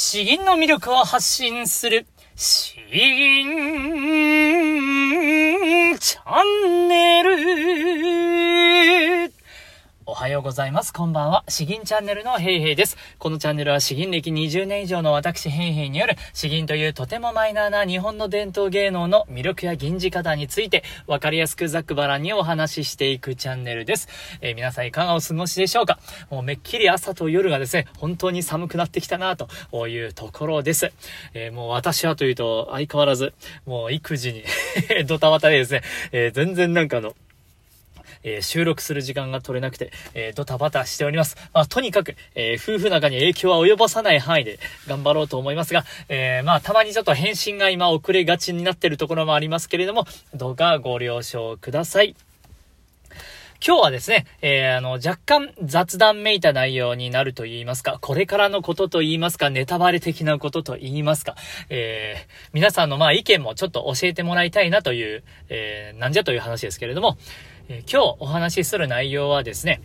詩吟の魅力を発信する、詩吟チャンネル。おはようございます。こんばんは。詩吟チャンネルのヘイヘイです。このチャンネルは詩吟歴20年以上の私ヘイヘイによる詩吟というとてもマイナーな日本の伝統芸能の魅力や吟じ方についてわかりやすくざっくばらんにお話ししていくチャンネルです。えー、皆さんいかがお過ごしでしょうか？もうめっきり朝と夜がですね、本当に寒くなってきたなというところです。えー、もう私はというと相変わらずもう育児に ドタバタでですね、えー、全然なんかの、えー、収録する時間が取れなくて、えー、ドタバタしております。まあ、とにかく、えー、夫婦仲に影響は及ぼさない範囲で頑張ろうと思いますが、えまあ、たまにちょっと返信が今遅れがちになってるところもありますけれども、どうかご了承ください。今日はですね、えー、あの、若干雑談めいた内容になると言いますか、これからのことと言いますか、ネタバレ的なことと言いますか、えー、皆さんのまあ意見もちょっと教えてもらいたいなという、えー、なんじゃという話ですけれども、え、今日お話しする内容はですね、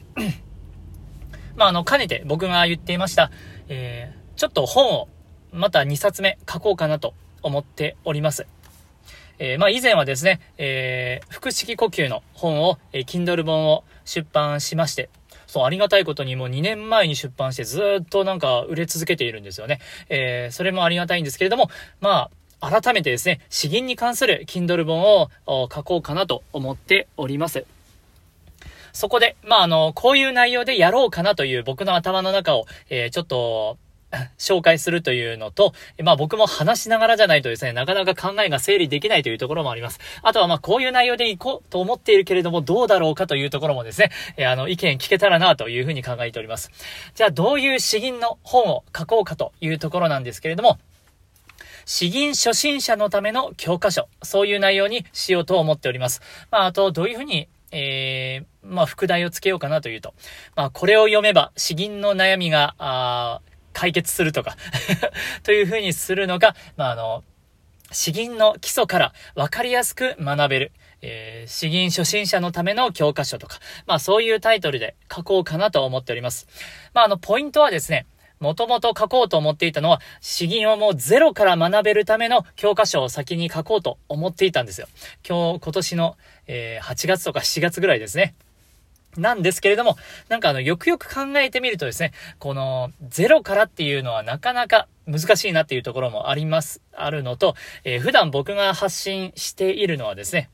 まあ、あの、かねて僕が言っていました、えー、ちょっと本をまた2冊目書こうかなと思っております。えー、まあ、以前はですね、えー、腹式呼吸の本を、えー、Kindle 本を出版しまして、そう、ありがたいことにもう2年前に出版してずっとなんか売れ続けているんですよね。えー、それもありがたいんですけれども、まあ、改めてですね、詩吟に関する Kindle 本を書こうかなと思っております。そこで、まあ、あの、こういう内容でやろうかなという僕の頭の中を、えー、ちょっと、紹介するというのと、まあ僕も話しながらじゃないとですね、なかなか考えが整理できないというところもあります。あとはまあこういう内容でいこうと思っているけれども、どうだろうかというところもですね、えー、あの、意見聞けたらなというふうに考えております。じゃあどういう詩吟の本を書こうかというところなんですけれども、詩吟初心者のための教科書、そういう内容にしようと思っております。まああと、どういうふうにえー、まあ、副題をつけようかなというと、まあ、これを読めば、詩吟の悩みが、あ解決するとか という風にするのが、まあ、あの、詩吟の基礎から分かりやすく学べる、えー、詩吟初心者のための教科書とか、まあそういうタイトルで書こうかなと思っております。まああの、ポイントはですね、もともと書こうと思っていたのは、詩吟をもうゼロから学べるための教科書を先に書こうと思っていたんですよ。今日、今年の、えー、8月とか7月ぐらいですね。なんですけれども、なんかあの、よくよく考えてみるとですね、この、ゼロからっていうのはなかなか難しいなっていうところもあります、あるのと、えー、普段僕が発信しているのはですね、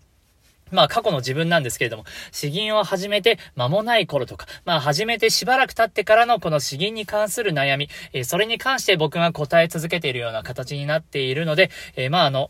まあ過去の自分なんですけれども、詩吟を始めて間もない頃とか、まあ始めてしばらく経ってからのこの詩吟に関する悩み、えー、それに関して僕が答え続けているような形になっているので、えー、まああの、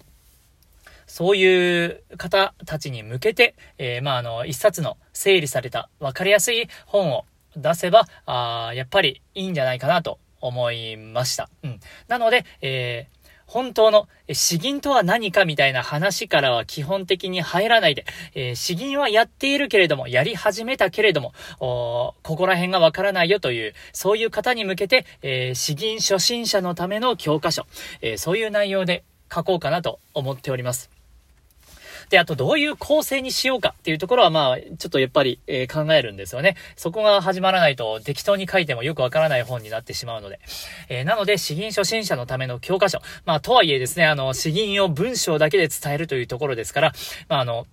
そういう方たちに向けて、えー、まああの、一冊の整理された分かりやすい本を出せば、あやっぱりいいんじゃないかなと思いました。うん。なので、えー、本当の詩吟とは何かみたいな話からは基本的に入らないで、えー、詩吟はやっているけれども、やり始めたけれども、ここら辺がわからないよという、そういう方に向けて、えー、詩吟初心者のための教科書、えー、そういう内容で書こうかなと思っております。で、あとどういう構成にしようかっていうところはまあ、ちょっとやっぱり、えー、考えるんですよね。そこが始まらないと適当に書いてもよくわからない本になってしまうので。えー、なので、詩吟初心者のための教科書。まあ、とはいえですね、あの、詩吟を文章だけで伝えるというところですから、まあ、あの、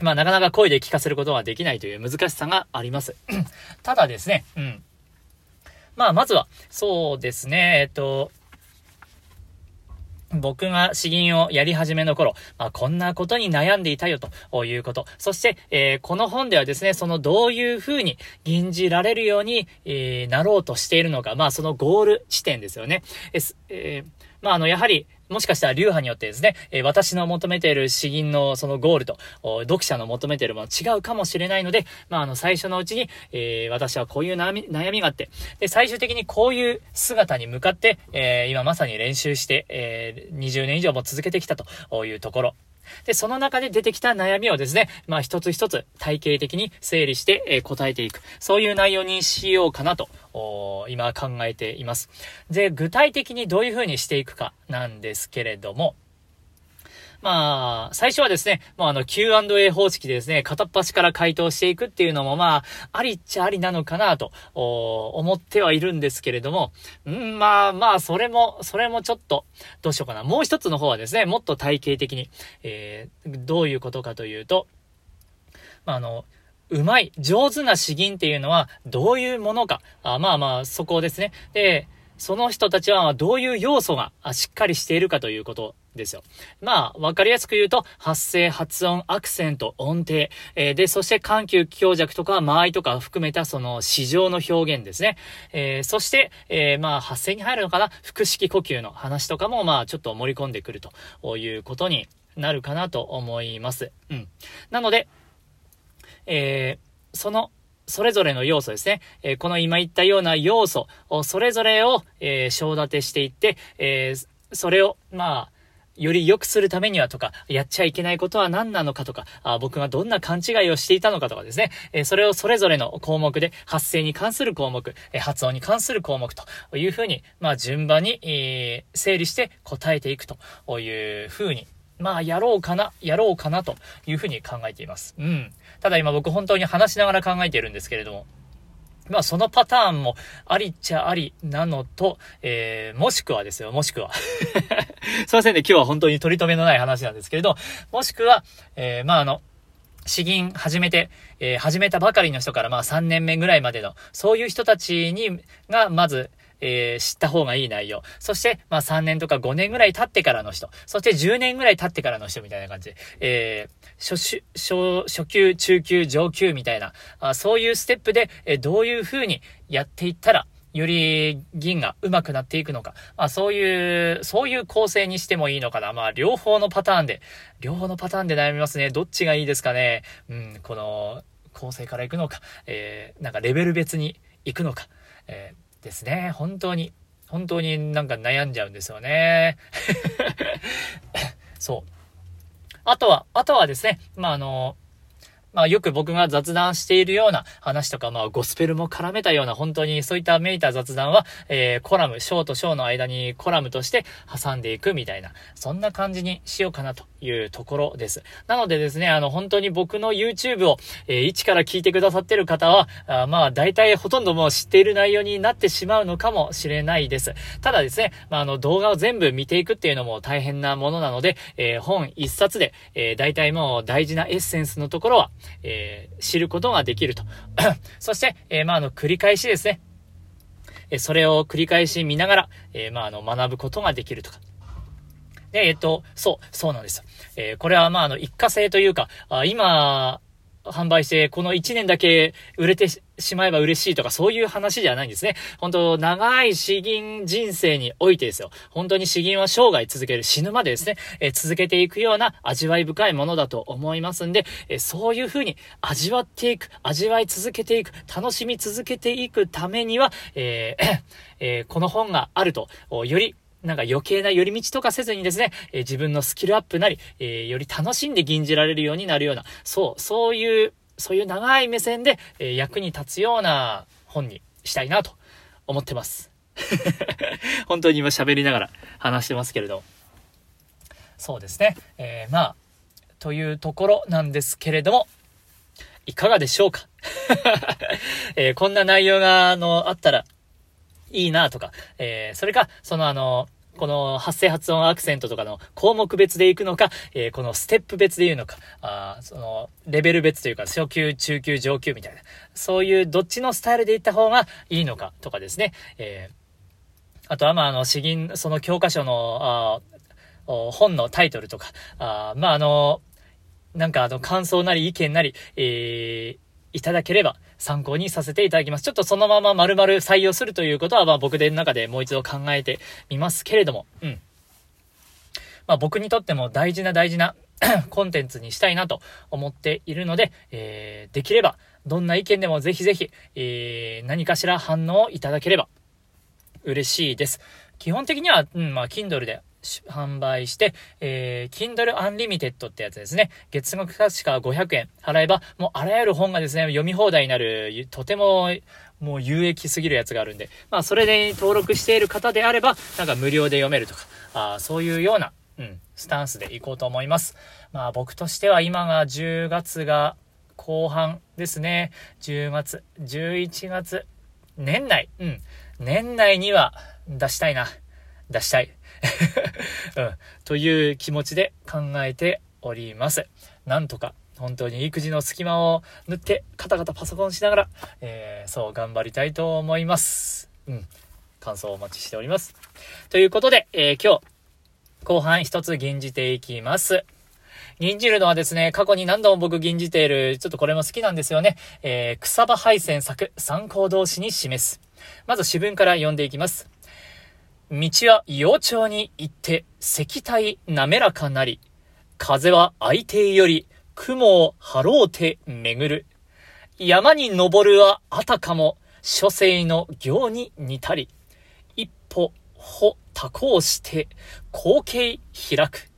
まあ、なかなか声で聞かせることはできないという難しさがあります。ただですね、うん。まあ、まずは、そうですね、えっと、僕が詩吟をやり始めの頃、まあ、こんなことに悩んでいたよということ。そして、えー、この本ではですね、そのどういうふうに吟じられるように、えー、なろうとしているのか、まあそのゴール地点ですよね。えー、まああの、やはり、もしかしたら流派によってですね、え、私の求めている詩吟のそのゴールと、読者の求めているもの違うかもしれないので、まあ、あの、最初のうちに、えー、私はこういう悩み、悩みがあって、で、最終的にこういう姿に向かって、えー、今まさに練習して、えー20年以上も続けてきたというところ。で、その中で出てきた悩みをですね、まあ一つ一つ体系的に整理して、え、答えていく。そういう内容にしようかなと、今考えています。で、具体的にどういうふうにしていくかなんですけれども、まあ、最初はですね、まあ、あの、Q&A 方式でですね、片っ端から回答していくっていうのも、まあ、ありっちゃありなのかなと、思ってはいるんですけれども、んまあまあ、それも、それもちょっと、どうしようかな。もう一つの方はですね、もっと体系的に、えー、どういうことかというと、まあ、あの、うまい、上手な詩吟っていうのはどういうものか。あまあまあ、そこですね。で、その人たちはどういう要素がしっかりしているかということですよ。まあ、わかりやすく言うと、発声、発音、アクセント、音程、えー、で、そして緩急、強弱とか、間合いとか含めたその市場の表現ですね。えー、そして、えー、まあ、発声に入るのかな？腹式呼吸の話とかも、まあ、ちょっと盛り込んでくるということになるかなと思います。うん。なので、え、その、それぞれの要素ですね。え、この今言ったような要素を、それぞれを、えー、章立てしていって、えー、それを、まあ、より良くするためにはとか、やっちゃいけないことは何なのかとか、あ僕がどんな勘違いをしていたのかとかですね、えー、それをそれぞれの項目で、発声に関する項目、えー、発音に関する項目というふうに、まあ順番に、えー、整理して答えていくというふうにまあ、やろうかな、やろうかなというふうに考えています。うん。ただ今僕本当に話しながら考えているんですけれども、まあそのパターンもありっちゃありなのと、えー、もしくはですよ、もしくは。すいませんね、今日は本当に取り留めのない話なんですけれど、もしくは、えー、まああの、詩吟始めて、えー、始めたばかりの人からまあ3年目ぐらいまでの、そういう人たちに、が、まず、えー、知った方がいい内容。そして、まあ3年とか5年ぐらい経ってからの人。そして10年ぐらい経ってからの人みたいな感じ、えー、初、初、初級、中級、上級みたいな、あそういうステップで、えー、どういう風にやっていったら、より銀が上手くなっていくのか。まあそういう、そういう構成にしてもいいのかな。まあ両方のパターンで、両方のパターンで悩みますね。どっちがいいですかね。うん、この構成からいくのか、えー、なんかレベル別に行くのか。えーですね。本当に、本当になんか悩んじゃうんですよね。そう。あとは、あとはですね、まあ、あの、まあよく僕が雑談しているような話とか、まあゴスペルも絡めたような本当にそういっためいた雑談は、えー、コラム、ショーとショーの間にコラムとして挟んでいくみたいな、そんな感じにしようかなというところです。なのでですね、あの本当に僕の YouTube を、えー、一から聞いてくださってる方は、あまあ大体ほとんどもう知っている内容になってしまうのかもしれないです。ただですね、まああの動画を全部見ていくっていうのも大変なものなので、えー、本一冊で、えー、大体もう大事なエッセンスのところは、えー、知ることができると。そして、えー、まあ、あの、繰り返しですね。えそれを繰り返し見ながら、えまあ、あの、学ぶことができるとか。で、えっと、そう、そうなんですよ。えこれは、まあ、あの、一過性というか、あ今、販売して、この1年だけ売れてしまえば嬉しいとか、そういう話じゃないんですね。本当長い詩吟人生においてですよ。本当に詩吟は生涯続ける、死ぬまでですね、えー、続けていくような味わい深いものだと思いますんで、えー、そういう風に味わっていく、味わい続けていく、楽しみ続けていくためには、えーえ、この本があると、よりなんか余計な寄り道とかせずにですね、えー、自分のスキルアップなり、えー、より楽しんで吟じられるようになるような、そう、そういう、そういう長い目線で、えー、役に立つような本にしたいなと思ってます。本当に今喋りながら話してますけれど。そうですね。えー、まあ、というところなんですけれども、いかがでしょうか？えー、こんな内容が、あの、あったら、いいなとか、えー、それか、そのあの、この発声発音アクセントとかの項目別でいくのか、えー、このステップ別で言うのか、あその、レベル別というか、初級、中級、上級みたいな、そういうどっちのスタイルでいった方がいいのかとかですね。えー、あとは、まあ、あの、詩吟、その教科書の、あ本のタイトルとか、あまあ、あの、なんかあの、感想なり意見なり、えー、いただければ参考にさせていただきます。ちょっとそのまま丸々採用するということは、まあ僕での中でもう一度考えてみますけれども、うん。まあ僕にとっても大事な大事な コンテンツにしたいなと思っているので、えー、できれば、どんな意見でもぜひぜひ、えー、何かしら反応をいただければ嬉しいです。基本的には、うん、まあ、Kindle で販売して、えー、Kindle Unlimited ってやつですね。月額確か500円払えば、もうあらゆる本がですね、読み放題になる、とても、もう有益すぎるやつがあるんで、まあ、それで登録している方であれば、なんか無料で読めるとか、あそういうような、うん、スタンスで行こうと思います。まあ僕としては今が10月が後半ですね。10月、11月、年内、うん、年内には出したいな。出したい。うん、という気持ちで考えております。なんとか本当に育児の隙間を縫って、カタカタパソコンしながら、えー、そう、頑張りたいと思います。うん。感想をお待ちしております。ということで、えー、今日、後半一つ吟じていきます。吟じるのはですね、過去に何度も僕吟じている、ちょっとこれも好きなんですよね。えー、草場配線作、参考同士に示す。まず詩文から読んでいきます。道は幼鳥に行って、石体滑らかなり、風は相手より、雲を張ろうて巡る。山に登るはあたかも、諸生の行に似たり。一歩、歩、多行して、光景開く。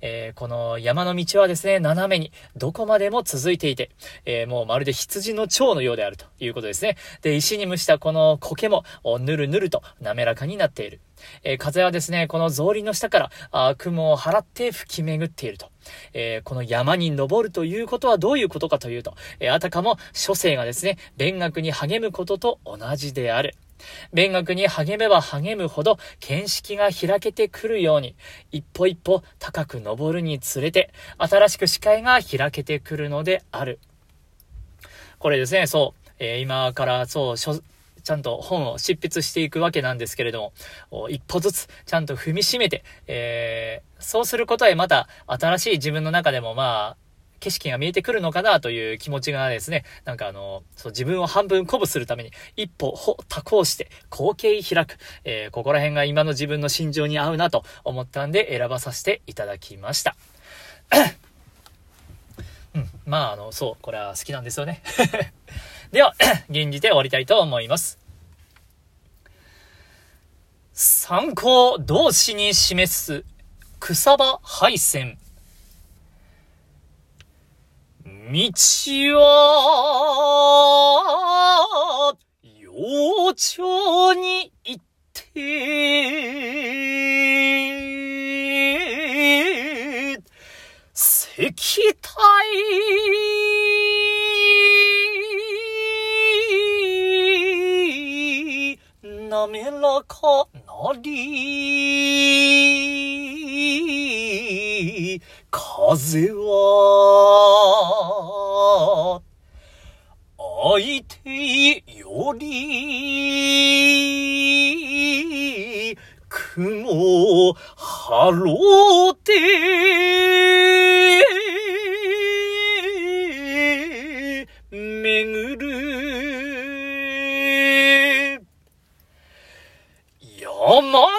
えー、この山の道はですね、斜めにどこまでも続いていて、えー、もうまるで羊の蝶のようであるということですね。で、石に蒸したこの苔も、ぬるぬると滑らかになっている。えー、風はですね、この草林の下から、あ雲を払って吹き巡っていると。えー、この山に登るということはどういうことかというと、えー、あたかも諸生がですね、勉学に励むことと同じである。勉学に励めば励むほど見識が開けてくるように、一歩一歩高く登るにつれて、新しく視界が開けてくるのである。これですね、そう、えー、今からそう、ちゃんと本を執筆していくわけなんですけれども、一歩ずつちゃんと踏みしめて、えー、そうすることでまた新しい自分の中でもまあ、景色が見えてくるのかなという気持ちがですね、なんかあの、そう自分を半分鼓舞するために、一歩、ほ、多行して、後継開く。えー、ここら辺が今の自分の心情に合うなと思ったんで選ばさせていただきました。うん。まあ、あの、そう、これは好きなんですよね。では、現時で終わりたいと思います。参考同士に示す草場配線。道は、幼鳥に行って、石体滑らかなり、風は、相手より、雲はろうて、巡る。山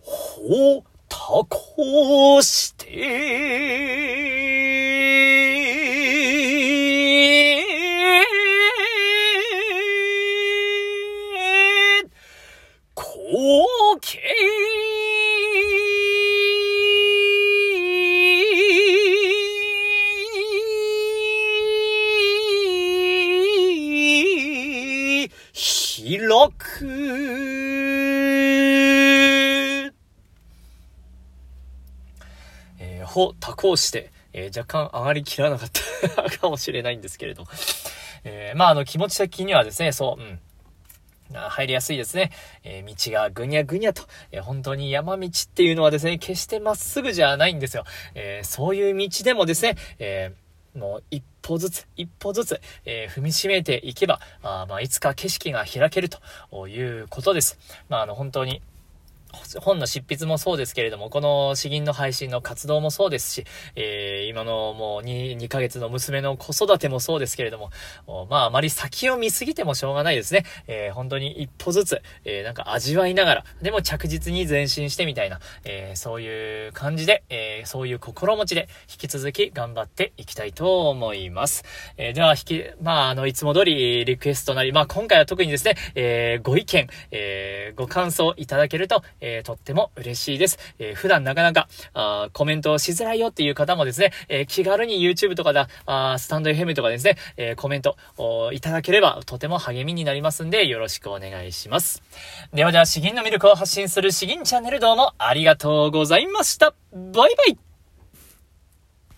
ほたこして、開くほ、多幸して、えー、若干上がりきらなかった かもしれないんですけれど。えー、まあ、あの、気持ち的にはですね、そう、うん。入りやすいですね。えー、道がぐにゃぐにゃと、えー、本当に山道っていうのはですね、決してまっすぐじゃないんですよ。えー、そういう道でもですね、えもう一歩ずつ、一歩ずつ、え踏みしめていけば、あまあ、いつか景色が開けるということです。まあ、あの、本当に、本の執筆もそうですけれども、この詩吟の配信の活動もそうですし、えー、今のもう 2, 2ヶ月の娘の子育てもそうですけれども、まああまり先を見すぎてもしょうがないですね。えー、本当に一歩ずつ、えー、なんか味わいながら、でも着実に前進してみたいな、えー、そういう感じで、えー、そういう心持ちで引き続き頑張っていきたいと思います。えー、では引き、まああの、いつも通りリクエストなり、まあ今回は特にですね、えー、ご意見、えー、ご感想いただけると、えー、とっても嬉しいです。えー、普段なかなか、あコメントをしづらいよっていう方もですね、えー、気軽に YouTube とかだ、あスタンド FM とかですね、えー、コメントいただければとても励みになりますんで、よろしくお願いします。ではでは、詩吟の魅力を発信する詩吟チャンネルどうもありがとうございました。バイバイ